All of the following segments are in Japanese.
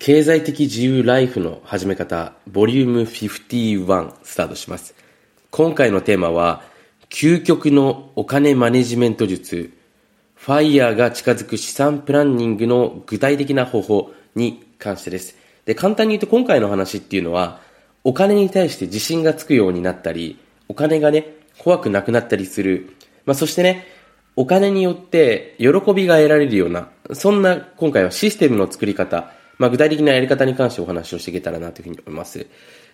経済的自由ライフの始め方、ボリューム51スタートします。今回のテーマは、究極のお金マネジメント術、ファイヤーが近づく資産プランニングの具体的な方法に関してです。で、簡単に言うと今回の話っていうのは、お金に対して自信がつくようになったり、お金がね、怖くなくなったりする。まあ、そしてね、お金によって喜びが得られるような、そんな今回はシステムの作り方、まあ、具体的なやり方に関してお話をしていけたらなというふうに思います。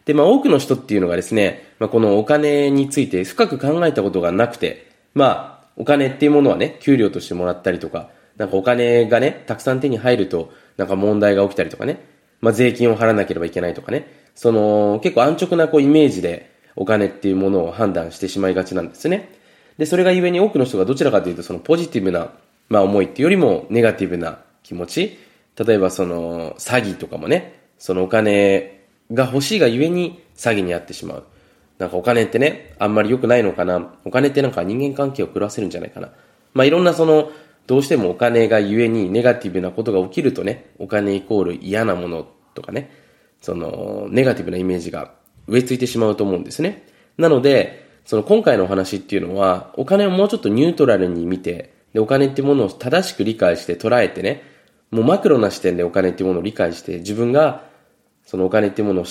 で、まあ、多くの人っていうのがですね、まあ、このお金について深く考えたことがなくて、まあ、お金っていうものはね、給料としてもらったりとか、なんかお金がね、たくさん手に入ると、なんか問題が起きたりとかね、まあ、税金を払わなければいけないとかね、その、結構安直なこうイメージでお金っていうものを判断してしまいがちなんですね。で、それがゆえに多くの人がどちらかというと、そのポジティブな、まあ思いっていうよりもネガティブな気持ち、例えばその詐欺とかもね、そのお金が欲しいがゆえに詐欺に遭ってしまう。なんかお金ってね、あんまり良くないのかな。お金ってなんか人間関係を狂わせるんじゃないかな。まあいろんなその、どうしてもお金がゆえにネガティブなことが起きるとね、お金イコール嫌なものとかね、その、ネガティブなイメージが植え付いてしまうと思うんですね。なので、その今回のお話っていうのは、お金をもうちょっとニュートラルに見て、で、お金ってものを正しく理解して捉えてね、もうマクロな視点でお金っていうものを理解して、自分が、そのお金っていうものを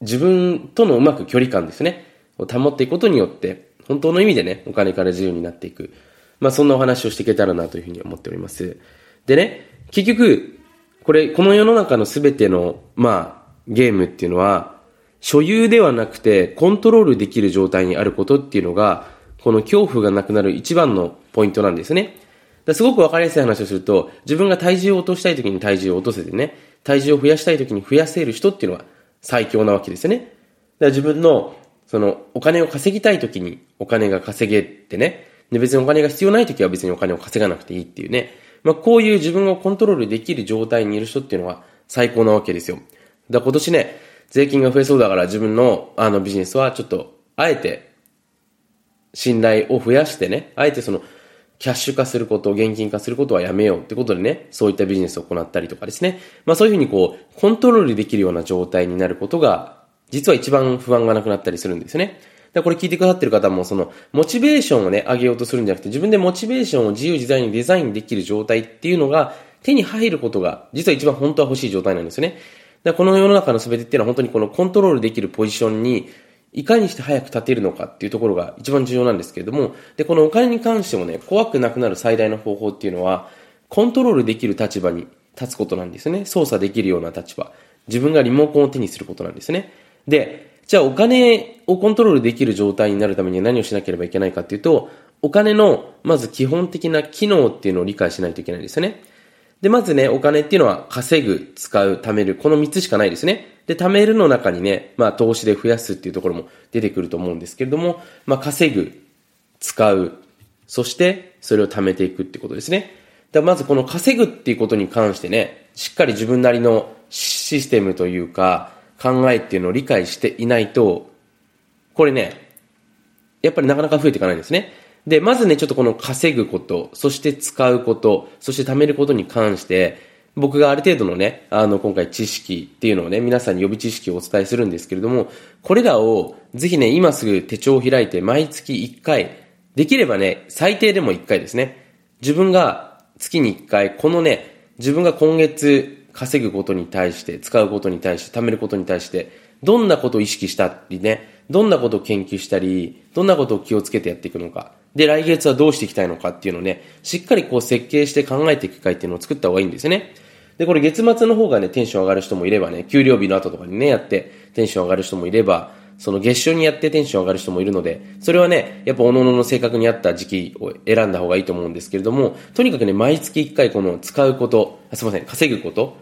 自分とのうまく距離感ですね、を保っていくことによって、本当の意味でね、お金から自由になっていく。まあそんなお話をしていけたらなというふうに思っております。でね、結局、これ、この世の中のすべての、まあ、ゲームっていうのは、所有ではなくて、コントロールできる状態にあることっていうのが、この恐怖がなくなる一番のポイントなんですね。すごくわかりやすい話をすると、自分が体重を落としたい時に体重を落とせてね、体重を増やしたい時に増やせる人っていうのは最強なわけですよね。だから自分の、その、お金を稼ぎたい時にお金が稼げてね、で別にお金が必要ない時は別にお金を稼がなくていいっていうね。まあこういう自分をコントロールできる状態にいる人っていうのは最高なわけですよ。だ今年ね、税金が増えそうだから自分のあのビジネスはちょっと、あえて、信頼を増やしてね、あえてその、キャッシュ化すること、現金化することはやめようってことでね、そういったビジネスを行ったりとかですね。まあそういうふうにこう、コントロールできるような状態になることが、実は一番不安がなくなったりするんですね。だこれ聞いてくださってる方も、その、モチベーションをね、上げようとするんじゃなくて、自分でモチベーションを自由自在にデザインできる状態っていうのが、手に入ることが、実は一番本当は欲しい状態なんですよね。だこの世の中の全てっていうのは本当にこのコントロールできるポジションにいかにして早く立てるのかっていうところが一番重要なんですけれども、で、このお金に関してもね、怖くなくなる最大の方法っていうのは、コントロールできる立場に立つことなんですね。操作できるような立場。自分がリモコンを手にすることなんですね。で、じゃあお金をコントロールできる状態になるためには何をしなければいけないかっていうと、お金のまず基本的な機能っていうのを理解しないといけないんですよね。で、まずね、お金っていうのは稼ぐ、使う、貯める、この3つしかないですね。で、貯めるの中にね、まあ投資で増やすっていうところも出てくると思うんですけれども、まあ稼ぐ、使う、そしてそれを貯めていくってことですね。でまずこの稼ぐっていうことに関してね、しっかり自分なりのシステムというか考えっていうのを理解していないと、これね、やっぱりなかなか増えていかないんですね。で、まずね、ちょっとこの稼ぐこと、そして使うこと、そして貯めることに関して、僕がある程度のね、あの、今回知識っていうのをね、皆さんに予備知識をお伝えするんですけれども、これらをぜひね、今すぐ手帳を開いて毎月1回、できればね、最低でも1回ですね。自分が月に1回、このね、自分が今月稼ぐことに対して、使うことに対して、貯めることに対して、どんなことを意識したりね、どんなことを研究したり、どんなことを気をつけてやっていくのか。で、来月はどうしていきたいのかっていうのをね、しっかりこう設計して考えていく会っていうのを作った方がいいんですね。で、これ月末の方がね、テンション上がる人もいればね、給料日の後とかにね、やってテンション上がる人もいれば、その月初にやってテンション上がる人もいるので、それはね、やっぱ各々の性格に合った時期を選んだ方がいいと思うんですけれども、とにかくね、毎月1回この使うこと、あすいません、稼ぐこと、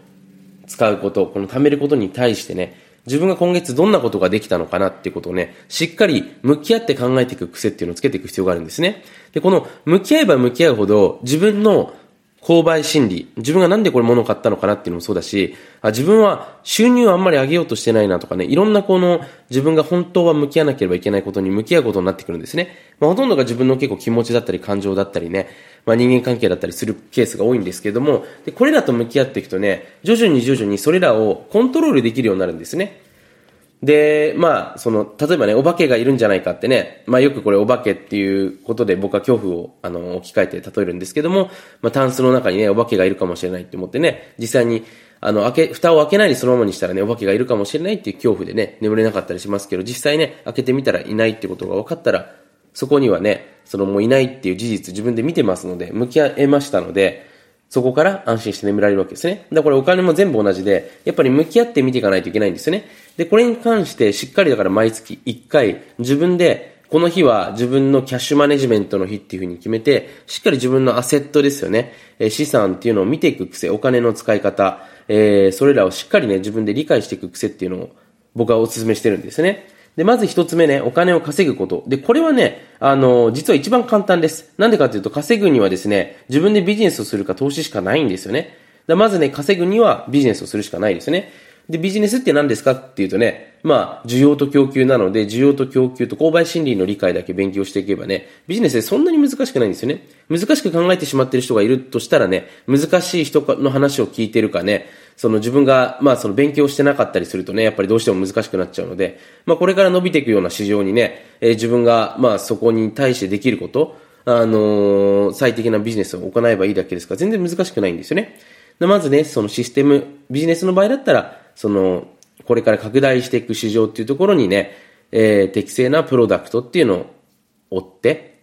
使うこと、この貯めることに対してね、自分が今月どんなことができたのかなっていうことをね、しっかり向き合って考えていく癖っていうのをつけていく必要があるんですね。で、この向き合えば向き合うほど自分の購買心理、自分がなんでこれ物を買ったのかなっていうのもそうだし、あ自分は収入をあんまり上げようとしてないなとかね、いろんなこの自分が本当は向き合わなければいけないことに向き合うことになってくるんですね。まあ、ほとんどが自分の結構気持ちだったり感情だったりね、まあ、人間関係だったりするケースが多いんですけども、で、これらと向き合っていくとね、徐々に徐々にそれらをコントロールできるようになるんですね。で、まあ、その、例えばね、お化けがいるんじゃないかってね、まあよくこれお化けっていうことで僕は恐怖を、あの、置き換えて例えるんですけども、まあタンスの中にね、お化けがいるかもしれないって思ってね、実際に、あの、開け、蓋を開けないでそのままにしたらね、お化けがいるかもしれないっていう恐怖でね、眠れなかったりしますけど、実際ね、開けてみたらいないってことが分かったら、そこにはね、そのもういないっていう事実自分で見てますので、向き合えましたので、そこから安心して眠られるわけですね。だからこれお金も全部同じで、やっぱり向き合って見ていかないといけないんですよね。で、これに関してしっかりだから毎月1回自分でこの日は自分のキャッシュマネジメントの日っていうふうに決めて、しっかり自分のアセットですよね。え資産っていうのを見ていく癖、お金の使い方、えー、それらをしっかりね、自分で理解していく癖っていうのを僕はお勧めしてるんですね。で、まず一つ目ね、お金を稼ぐこと。で、これはね、あの、実は一番簡単です。なんでかというと、稼ぐにはですね、自分でビジネスをするか投資しかないんですよね。だまずね、稼ぐにはビジネスをするしかないですよね。で、ビジネスって何ですか？っていうとね、まあ、需要と供給なので、需要と供給と購買心理の理解だけ勉強していけばね、ビジネスでそんなに難しくないんですよね。難しく考えてしまってる人がいるとしたらね、難しい人の話を聞いてるかね、その自分が、まあその勉強してなかったりするとね、やっぱりどうしても難しくなっちゃうので、まあこれから伸びていくような市場にね、えー、自分が、まあそこに対してできること、あのー、最適なビジネスを行えばいいだけですから、全然難しくないんですよね。でまずね、そのシステム、ビジネスの場合だったら、その、これから拡大していく市場っていうところにね、えー、適正なプロダクトっていうのを追って、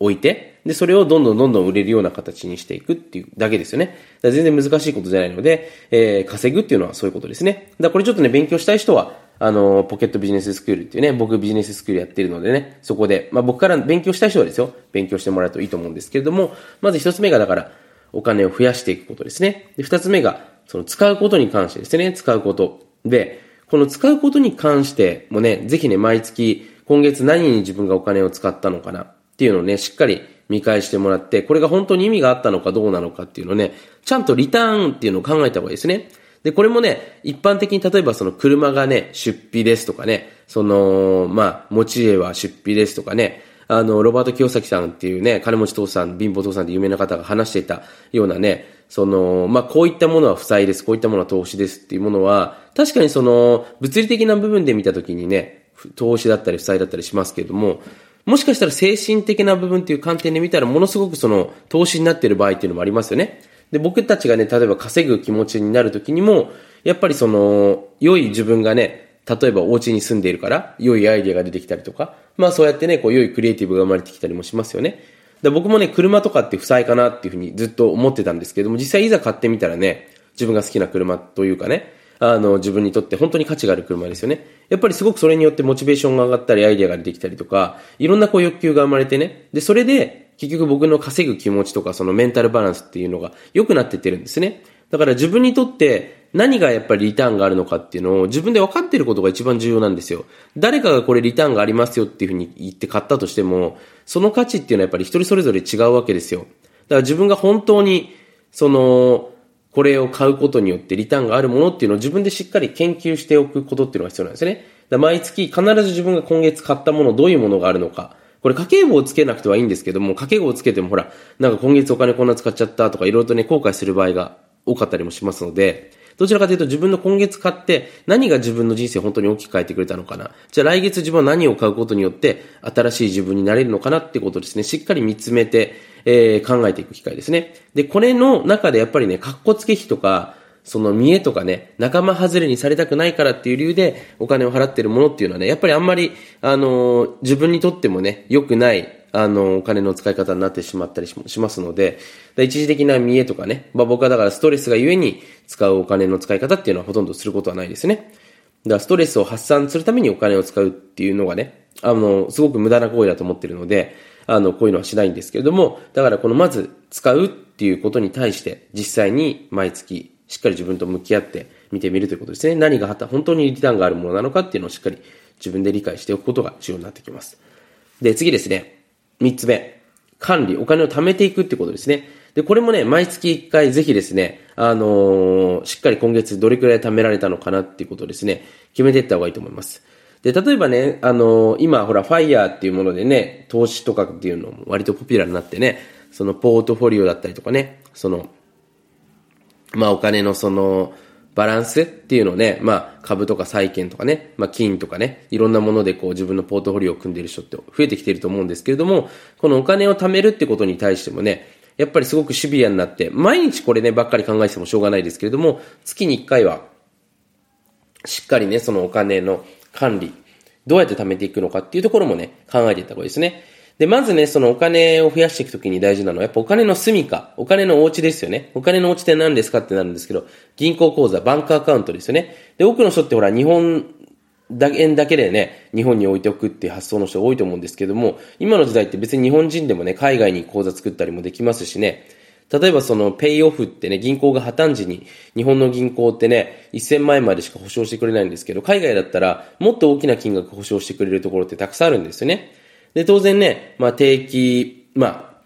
置いて、で、それをどんどんどんどん売れるような形にしていくっていうだけですよね。全然難しいことじゃないので、えー、稼ぐっていうのはそういうことですね。だこれちょっとね、勉強したい人は、あの、ポケットビジネススクールっていうね、僕ビジネススクールやってるのでね、そこで、まあ僕から勉強したい人はですよ、勉強してもらうといいと思うんですけれども、まず一つ目がだから、お金を増やしていくことですね。で、二つ目が、その使うことに関してですね、使うこと。で、この使うことに関してもね、ぜひね、毎月、今月何に自分がお金を使ったのかなっていうのをね、しっかり見返してもらって、これが本当に意味があったのかどうなのかっていうのをね、ちゃんとリターンっていうのを考えた方がいいですね。で、これもね、一般的に例えばその車がね、出費ですとかね、その、まあ、持ち家は出費ですとかね、あの、ロバート清崎さんっていうね、金持ち父さん、貧乏父さんって有名な方が話していたようなね、その、まあ、こういったものは負債です、こういったものは投資ですっていうものは、確かにその、物理的な部分で見たときにね、投資だったり負債だったりしますけれども、もしかしたら精神的な部分っていう観点で見たらものすごくその投資になっている場合っていうのもありますよね。で、僕たちがね、例えば稼ぐ気持ちになるときにも、やっぱりその、良い自分がね、例えばお家に住んでいるから、良いアイデアが出てきたりとか、まあそうやってね、こう良いクリエイティブが生まれてきたりもしますよね。で僕もね、車とかって負債かなっていうふうにずっと思ってたんですけども、実際いざ買ってみたらね、自分が好きな車というかね、あの、自分にとって本当に価値がある車ですよね。やっぱりすごくそれによってモチベーションが上がったり、アイデアが出てきたりとか、いろんなこう欲求が生まれてね。で、それで、結局僕の稼ぐ気持ちとか、そのメンタルバランスっていうのが良くなってってるんですね。だから自分にとって何がやっぱりリターンがあるのかっていうのを自分で分かってることが一番重要なんですよ。誰かがこれリターンがありますよっていうふうに言って買ったとしても、その価値っていうのはやっぱり一人それぞれ違うわけですよ。だから自分が本当に、その、これを買うことによってリターンがあるものっていうのを自分でしっかり研究しておくことっていうのが必要なんですね。だ毎月必ず自分が今月買ったもの、どういうものがあるのか。これ家計簿をつけなくてはいいんですけども、家計簿をつけてもほら、なんか今月お金こんな使っちゃったとかいろいろとね、後悔する場合が多かったりもしますので、どちらかというと自分の今月買って何が自分の人生本当に大きく変えてくれたのかな。じゃあ来月自分は何を買うことによって新しい自分になれるのかなってことですね。しっかり見つめて、えー、考えていく機会ですね。で、これの中でやっぱりね、格好つけ費とか、その見栄とかね、仲間外れにされたくないからっていう理由でお金を払ってるものっていうのはね、やっぱりあんまり、あのー、自分にとってもね、良くない、あのー、お金の使い方になってしまったりしますので、一時的な見栄とかね、まあ僕はだからストレスがゆえに使うお金の使い方っていうのはほとんどすることはないですね。だからストレスを発散するためにお金を使うっていうのがね、あの、すごく無駄な行為だと思ってるので、あの、こういうのはしないんですけれども、だからこのまず使うっていうことに対して、実際に毎月しっかり自分と向き合って見てみるということですね。何が本当にリターンがあるものなのかっていうのをしっかり自分で理解しておくことが重要になってきます。で、次ですね。三つ目。管理、お金を貯めていくってことですね。で、これもね、毎月一回ぜひですね、あのー、しっかり今月どれくらい貯められたのかなっていうことをですね、決めていった方がいいと思います。で、例えばね、あのー、今ほら、ファイヤーっていうものでね、投資とかっていうのも割とポピュラーになってね、そのポートフォリオだったりとかね、その、まあお金のその、バランスっていうのをね、まあ株とか債券とかね、まあ金とかね、いろんなものでこう自分のポートフォリオを組んでる人って増えてきてると思うんですけれども、このお金を貯めるってことに対してもね、やっぱりすごくシビアになって、毎日これね、ばっかり考えてもしょうがないですけれども、月に1回は、しっかりね、そのお金の管理、どうやって貯めていくのかっていうところもね、考えていった方がいいですね。で、まずね、そのお金を増やしていくときに大事なのは、やっぱお金の住みか、お金のお家ですよね。お金のお家って何ですかってなるんですけど、銀行口座、バンクアカウントですよね。で、多くの人ってほら、日本だ円だけでね、日本に置いておくっていう発想の人多いと思うんですけども、今の時代って別に日本人でもね、海外に口座作ったりもできますしね、例えばそのペイオフってね、銀行が破綻時に、日本の銀行ってね、1000万円までしか保証してくれないんですけど、海外だったらもっと大きな金額保証してくれるところってたくさんあるんですよね。で、当然ね、まあ定期、ま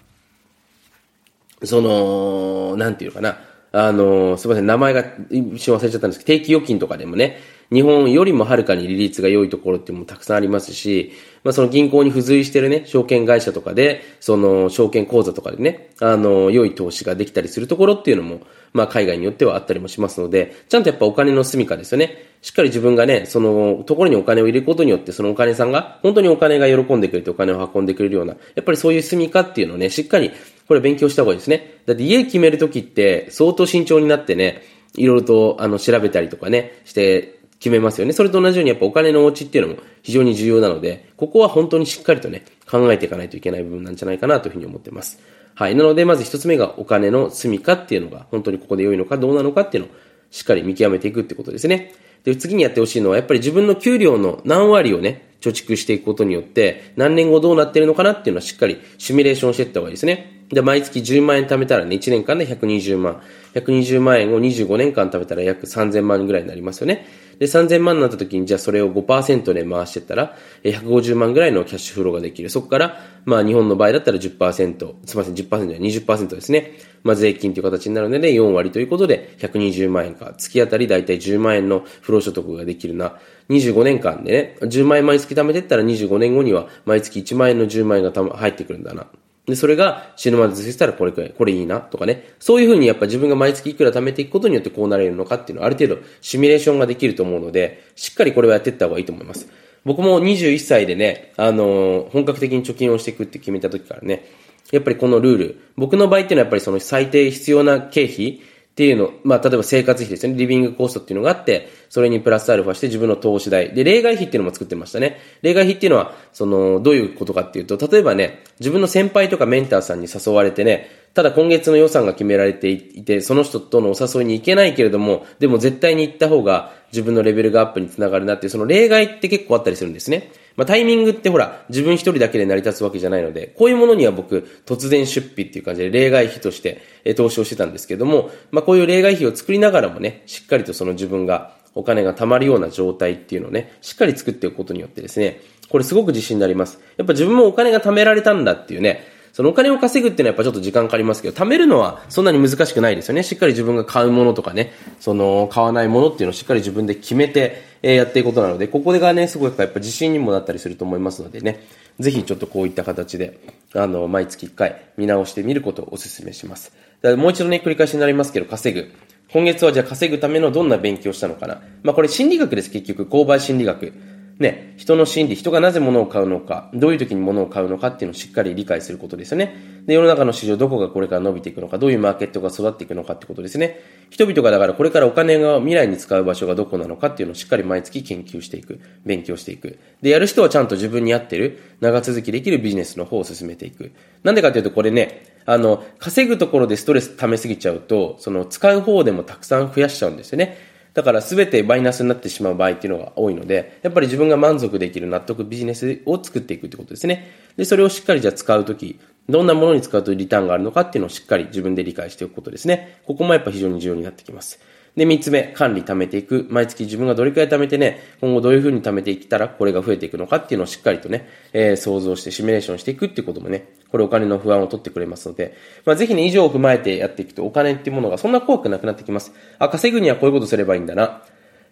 あ、その、なんていうかな、あの、すみません、名前が一瞬忘れちゃったんですけど、定期預金とかでもね、日本よりもはるかに利率が良いところっていうのもたくさんありますし、まあその銀行に付随してるね、証券会社とかで、その証券口座とかでね、あの、良い投資ができたりするところっていうのも、まあ海外によってはあったりもしますので、ちゃんとやっぱお金の住みかですよね。しっかり自分がね、そのところにお金を入れることによって、そのお金さんが、本当にお金が喜んでくれてお金を運んでくれるような、やっぱりそういう住みかっていうのをね、しっかり、これ勉強した方がいいですね。だって家決めるときって相当慎重になってね、いろいろとあの調べたりとかね、して決めますよね。それと同じようにやっぱお金のお家っていうのも非常に重要なので、ここは本当にしっかりとね、考えていかないといけない部分なんじゃないかなというふうに思ってます。はい。なので、まず一つ目がお金の住みかっていうのが、本当にここで良いのかどうなのかっていうのをしっかり見極めていくってことですね。で、次にやってほしいのは、やっぱり自分の給料の何割をね、貯蓄していくことによって、何年後どうなってるのかなっていうのはしっかりシミュレーションしていった方がいいですね。で、毎月10万円貯めたらね、1年間で120万。120万円を25年間貯めたら約3000万ぐらいになりますよね。で、3000万になった時に、じゃあそれを5%で回してったら、150万ぐらいのキャッシュフローができる。そこから、まあ日本の場合だったら10%、すみません、10%じゃ20%ですね。まあ税金という形になるので、4割ということで、120万円か。月当たりだいたい10万円の不労所得ができるな。25年間でね、10万円毎月貯めてったら25年後には毎月1万円の10万円が入ってくるんだな。で、それが死ぬまで続けたらこれくらい、これいいなとかね。そういうふうにやっぱ自分が毎月いくら貯めていくことによってこうなれるのかっていうのはある程度シミュレーションができると思うので、しっかりこれはやっていった方がいいと思います。僕も21歳でね、あのー、本格的に貯金をしていくって決めた時からね、やっぱりこのルール、僕の場合っていうのはやっぱりその最低必要な経費、っていうの、まあ、例えば生活費ですね。リビングコストっていうのがあって、それにプラスアルファして自分の投資代。で、例外費っていうのも作ってましたね。例外費っていうのは、その、どういうことかっていうと、例えばね、自分の先輩とかメンターさんに誘われてね、ただ今月の予算が決められていて、その人とのお誘いに行けないけれども、でも絶対に行った方が自分のレベルがアップにつながるなっていう、その例外って結構あったりするんですね。まあ、タイミングってほら、自分一人だけで成り立つわけじゃないので、こういうものには僕、突然出費っていう感じで例外費としてえ投資をしてたんですけども、まあ、こういう例外費を作りながらもね、しっかりとその自分がお金が貯まるような状態っていうのをね、しっかり作っておくことによってですね、これすごく自信になります。やっぱ自分もお金が貯められたんだっていうね、そのお金を稼ぐっていうのはやっぱちょっと時間かかりますけど、貯めるのはそんなに難しくないですよね。しっかり自分が買うものとかね、その買わないものっていうのをしっかり自分で決めて、えやっていくことなので、ここがね、すごいやっぱ自信にもなったりすると思いますのでね、ぜひちょっとこういった形で、あの、毎月1回見直してみることをお勧めします。だもう一度ね、繰り返しになりますけど、稼ぐ。今月はじゃあ稼ぐためのどんな勉強したのかな。まあこれ心理学です、結局。購買心理学。ね、人の心理、人がなぜ物を買うのか、どういう時に物を買うのかっていうのをしっかり理解することですよね。で、世の中の市場どこがこれから伸びていくのか、どういうマーケットが育っていくのかってことですね。人々がだからこれからお金が未来に使う場所がどこなのかっていうのをしっかり毎月研究していく、勉強していく。で、やる人はちゃんと自分に合ってる、長続きできるビジネスの方を進めていく。なんでかっていうとこれね、あの、稼ぐところでストレス溜めすぎちゃうと、その使う方でもたくさん増やしちゃうんですよね。だから全てマイナスになってしまう場合っていうのが多いので、やっぱり自分が満足できる納得ビジネスを作っていくってことですね。で、それをしっかりじゃあ使うとき、どんなものに使うとリターンがあるのかっていうのをしっかり自分で理解しておくことですね。ここもやっぱ非常に重要になってきます。で、三つ目、管理貯めていく。毎月自分がどれくらい貯めてね、今後どういうふうに貯めていったらこれが増えていくのかっていうのをしっかりとね、えー、想像してシミュレーションしていくっていうこともね、これお金の不安を取ってくれますので、まあ、ぜひね、以上を踏まえてやっていくとお金っていうものがそんな怖くなくなってきます。あ、稼ぐにはこういうことすればいいんだな。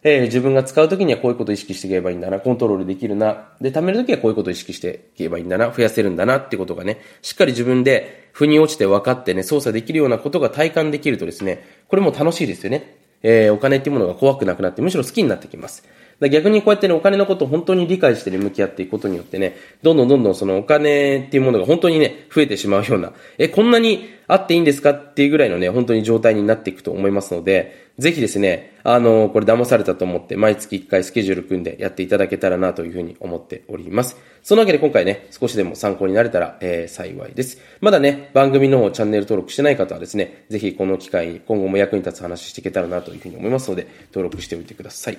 えー、自分が使うときにはこういうことを意識していけばいいんだな、コントロールできるな、で、貯めるときはこういうことを意識していけばいいんだな、増やせるんだなってことがね、しっかり自分で腑に落ちて分かってね、操作できるようなことが体感できるとですね、これも楽しいですよね。えー、お金っていうものが怖くなくなって、むしろ好きになってきます。逆にこうやってね、お金のことを本当に理解してね、向き合っていくことによってね、どんどんどんどんそのお金っていうものが本当にね、増えてしまうような、え、こんなにあっていいんですかっていうぐらいのね、本当に状態になっていくと思いますので、ぜひですね、あの、これ騙されたと思って、毎月1回スケジュール組んでやっていただけたらなというふうに思っております。そのわけで今回ね、少しでも参考になれたら、えー、幸いです。まだね、番組の方チャンネル登録してない方はですね、ぜひこの機会に今後も役に立つ話していけたらなというふうに思いますので、登録しておいてください。